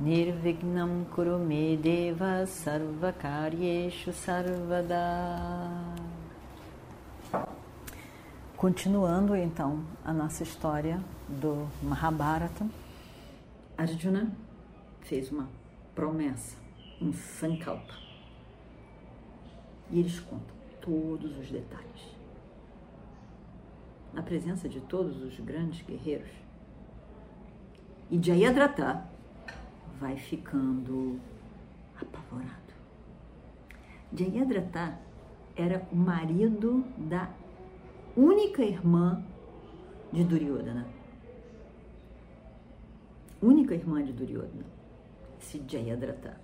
Nirvignam Kurume Deva Sarvakaryeshu Sarvada Continuando então a nossa história do Mahabharata, Arjuna fez uma promessa, um sankalpa. E eles contam todos os detalhes na presença de todos os grandes guerreiros. E Jayadratha vai ficando apavorado. Jayadratha era o marido da única irmã de Duryodhana. Única irmã de Duryodhana, esse Jayadratha.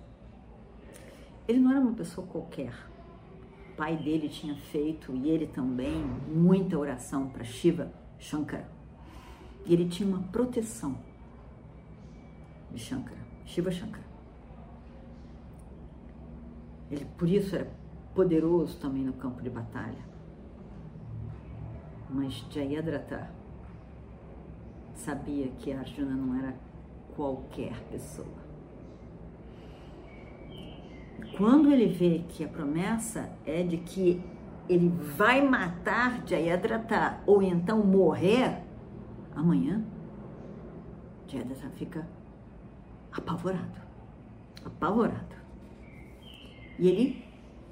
Ele não era uma pessoa qualquer pai dele tinha feito, e ele também, muita oração para Shiva Shankara. E ele tinha uma proteção de Shankara, Shiva Shankara. Ele, por isso, era poderoso também no campo de batalha. Mas Jayadratha sabia que Arjuna não era qualquer pessoa. Quando ele vê que a promessa é de que ele vai matar Jayadratha ou então morrer amanhã, Jayadratha fica apavorado, apavorado. E ele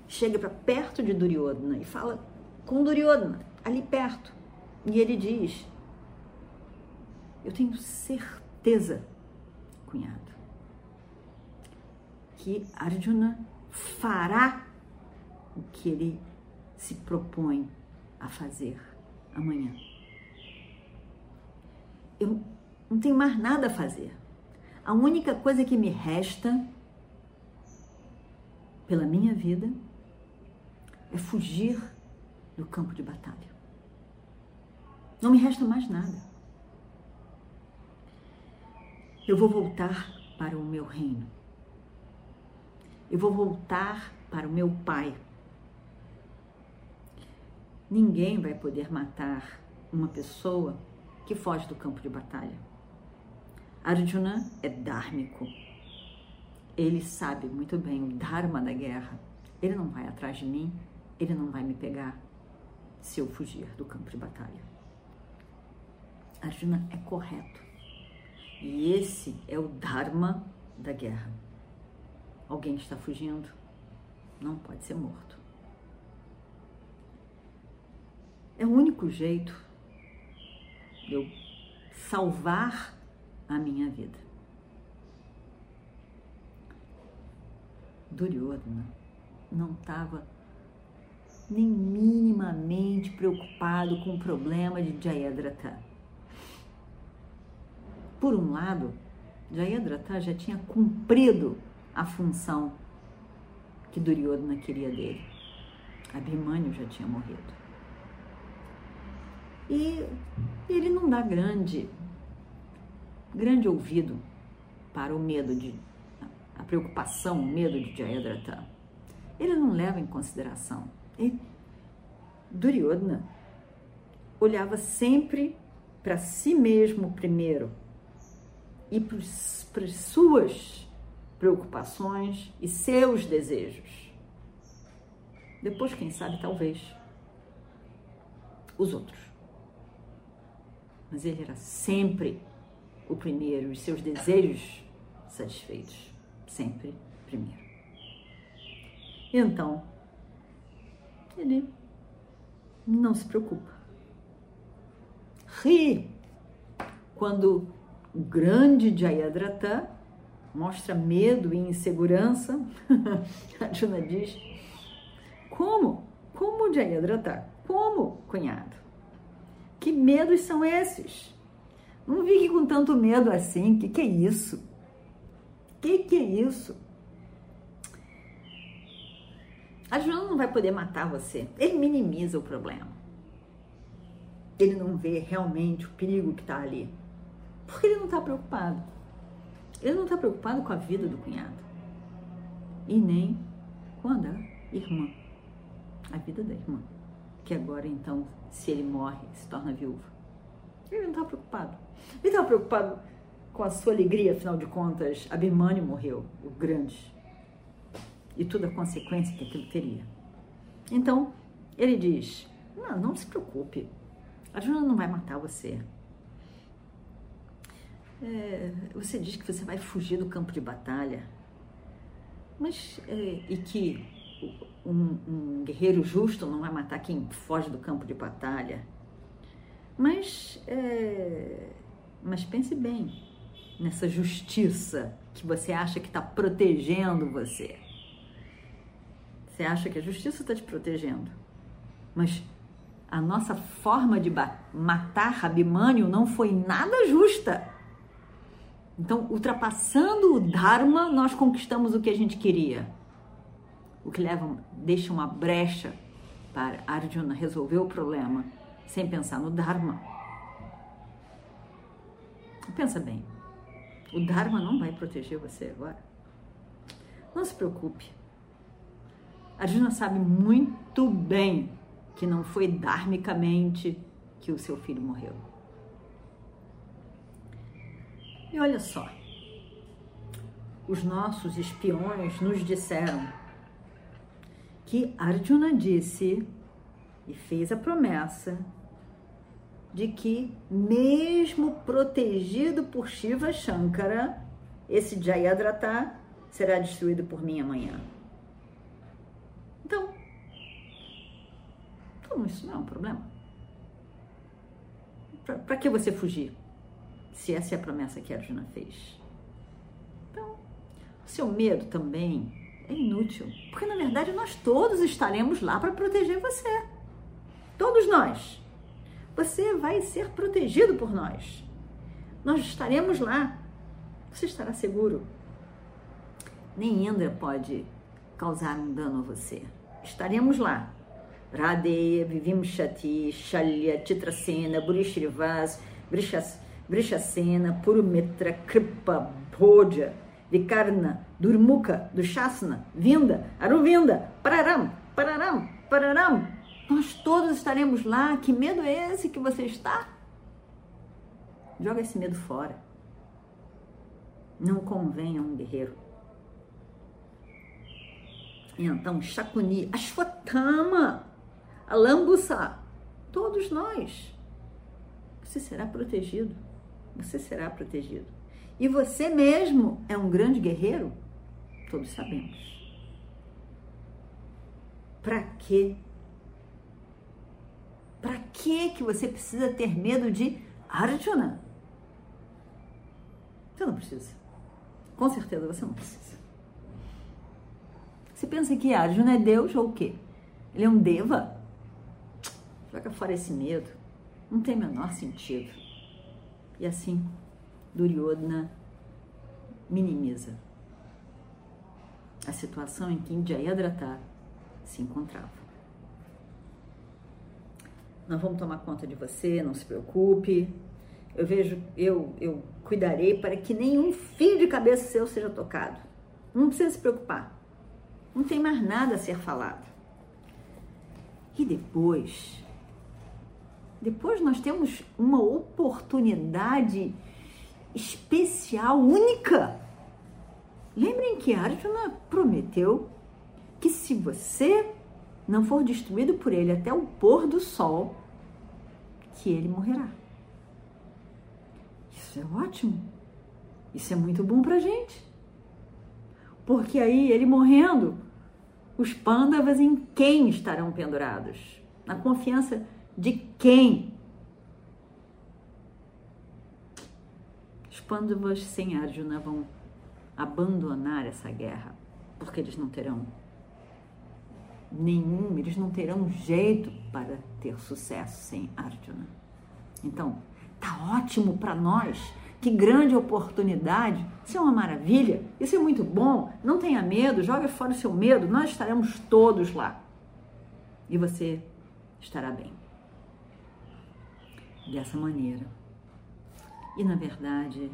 chega para perto de Duryodhana e fala com Duryodhana, ali perto. E ele diz: Eu tenho certeza, cunhado, que Arjuna fará o que ele se propõe a fazer amanhã. Eu não tenho mais nada a fazer. A única coisa que me resta pela minha vida é fugir do campo de batalha. Não me resta mais nada. Eu vou voltar para o meu reino eu vou voltar para o meu pai. Ninguém vai poder matar uma pessoa que foge do campo de batalha. Arjuna é dármico. Ele sabe muito bem o dharma da guerra. Ele não vai atrás de mim, ele não vai me pegar se eu fugir do campo de batalha. Arjuna é correto. E esse é o dharma da guerra. Alguém está fugindo, não pode ser morto. É o único jeito de eu salvar a minha vida. Duryodhana não estava nem minimamente preocupado com o problema de Jayadratha. Por um lado, Jayadratha já tinha cumprido a função que Duryodhana queria dele. Abhimanyu já tinha morrido. E ele não dá grande, grande ouvido para o medo de, a preocupação, o medo de Jayadratha. Ele não leva em consideração. E Duryodhana olhava sempre para si mesmo primeiro e para as suas preocupações e seus desejos. Depois, quem sabe, talvez, os outros. Mas ele era sempre o primeiro, os seus desejos satisfeitos, sempre primeiro. Então, ele não se preocupa. Ri quando o grande Jayadratha mostra medo e insegurança, a diz: Como? Como, Jayadratha? Como, cunhado? Que medos são esses? Não fique com tanto medo assim. Que que é isso? Que que é isso? Arjuna não vai poder matar você. Ele minimiza o problema. Ele não vê realmente o perigo que está ali. Porque ele não está preocupado. Ele não está preocupado com a vida do cunhado. E nem com a da irmã. A vida da irmã. Que agora, então, se ele morre, se torna viúva. Ele não está preocupado. Ele estava preocupado com a sua alegria, afinal de contas, Abhimanyu morreu, o grande. E toda a consequência que aquilo teria. Então, ele diz: Não, não se preocupe. A Juna não vai matar você. É, você diz que você vai fugir do campo de batalha, mas é, e que um, um, guerreiro justo não vai matar quem foge do campo de batalha. Mas, é, mas pense bem nessa justiça que você acha que está protegendo você. Você acha que a justiça está te protegendo, mas a nossa forma de matar Abimânio não foi nada justa. Então, ultrapassando o Dharma, nós conquistamos o que a gente queria. O que leva, deixa uma brecha para Arjuna resolver o problema sem pensar no Dharma. Pensa bem, o Dharma não vai proteger você agora. Não se preocupe. Arjuna sabe muito bem que não foi dharmicamente que o seu filho morreu. E olha só, os nossos espiões nos disseram que Arjuna disse e fez a promessa de que, mesmo protegido por Shiva Shankara, esse Jayadratha será destruído por mim amanhã. Então, então isso não é um problema. Para que você fugir? se essa é a promessa que Arjuna fez. Então, o seu medo também é inútil, porque na verdade nós todos estaremos lá para proteger você. Todos nós. Você vai ser protegido por nós. Nós estaremos lá. Você estará seguro. Nem Indra pode causar um dano a você. Estaremos lá. Radeya, Vivimshati, Shalya, Titrasena, Burishrivas, Brishas, Vrishasena, Purumetra, Kripa, Bhoja, Vikarna, Durmuka, Dushasana, Vinda, Aruvinda, Pararam, Pararam, Pararam. Nós todos estaremos lá. Que medo é esse que você está? Joga esse medo fora. Não convém a um guerreiro. Então, Shakuni, Ashwatthama, Alambusa, todos nós. Você será protegido você será protegido. E você mesmo é um grande guerreiro? Todos sabemos. Para quê? Para que que você precisa ter medo de Arjuna? Você não precisa. Com certeza você não precisa. Você pensa que Arjuna é Deus ou o quê? Ele é um deva? Joga fora esse medo. Não tem menor sentido. E assim, Duryodhana minimiza a situação em que Jayadratha se encontrava. Nós vamos tomar conta de você, não se preocupe. Eu vejo, eu, eu cuidarei para que nenhum fio de cabeça seu seja tocado. Não precisa se preocupar. Não tem mais nada a ser falado. E depois depois nós temos uma oportunidade especial, única. Lembrem que Arjuna prometeu que se você não for destruído por ele até o pôr do sol, que ele morrerá. Isso é ótimo. Isso é muito bom pra gente. Porque aí ele morrendo, os pândavas em quem estarão pendurados? Na confiança de quem? Os Pandavas sem Arjuna vão abandonar essa guerra, porque eles não terão nenhum, eles não terão jeito para ter sucesso sem Arjuna. Então, tá ótimo para nós Que grande oportunidade! Isso é uma maravilha, isso é muito bom. Não tenha medo, jogue fora o seu medo, nós estaremos todos lá. E você estará bem. Dessa maneira. E na verdade,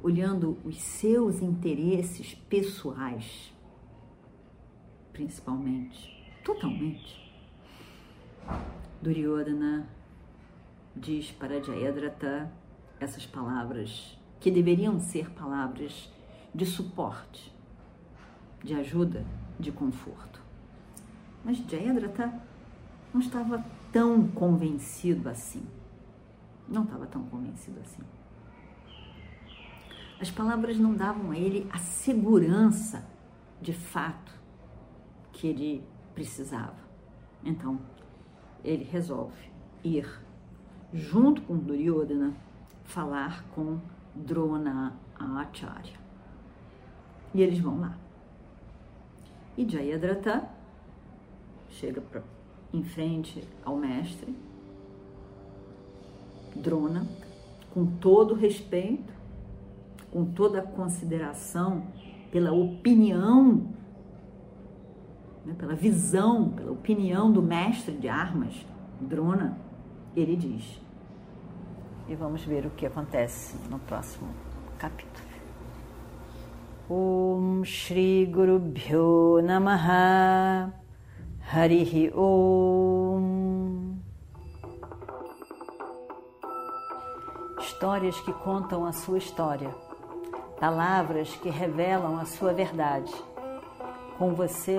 olhando os seus interesses pessoais, principalmente, totalmente, Duryodhana diz para Jayadratha essas palavras que deveriam ser palavras de suporte, de ajuda, de conforto. Mas Jayadratha não estava tão convencido assim. Não estava tão convencido assim. As palavras não davam a ele a segurança de fato que ele precisava. Então, ele resolve ir junto com Duryodhana falar com Drona Acharya. E eles vão lá. E Jayadratha chega pra, em frente ao mestre Drona com todo respeito com toda consideração pela opinião, né, pela visão, pela opinião do mestre de armas, Drona, ele diz. E vamos ver o que acontece no próximo capítulo. Om Shri Guru Bhyo Namaha Harihi Om Histórias que contam a sua história palavras que revelam a sua verdade. Com você,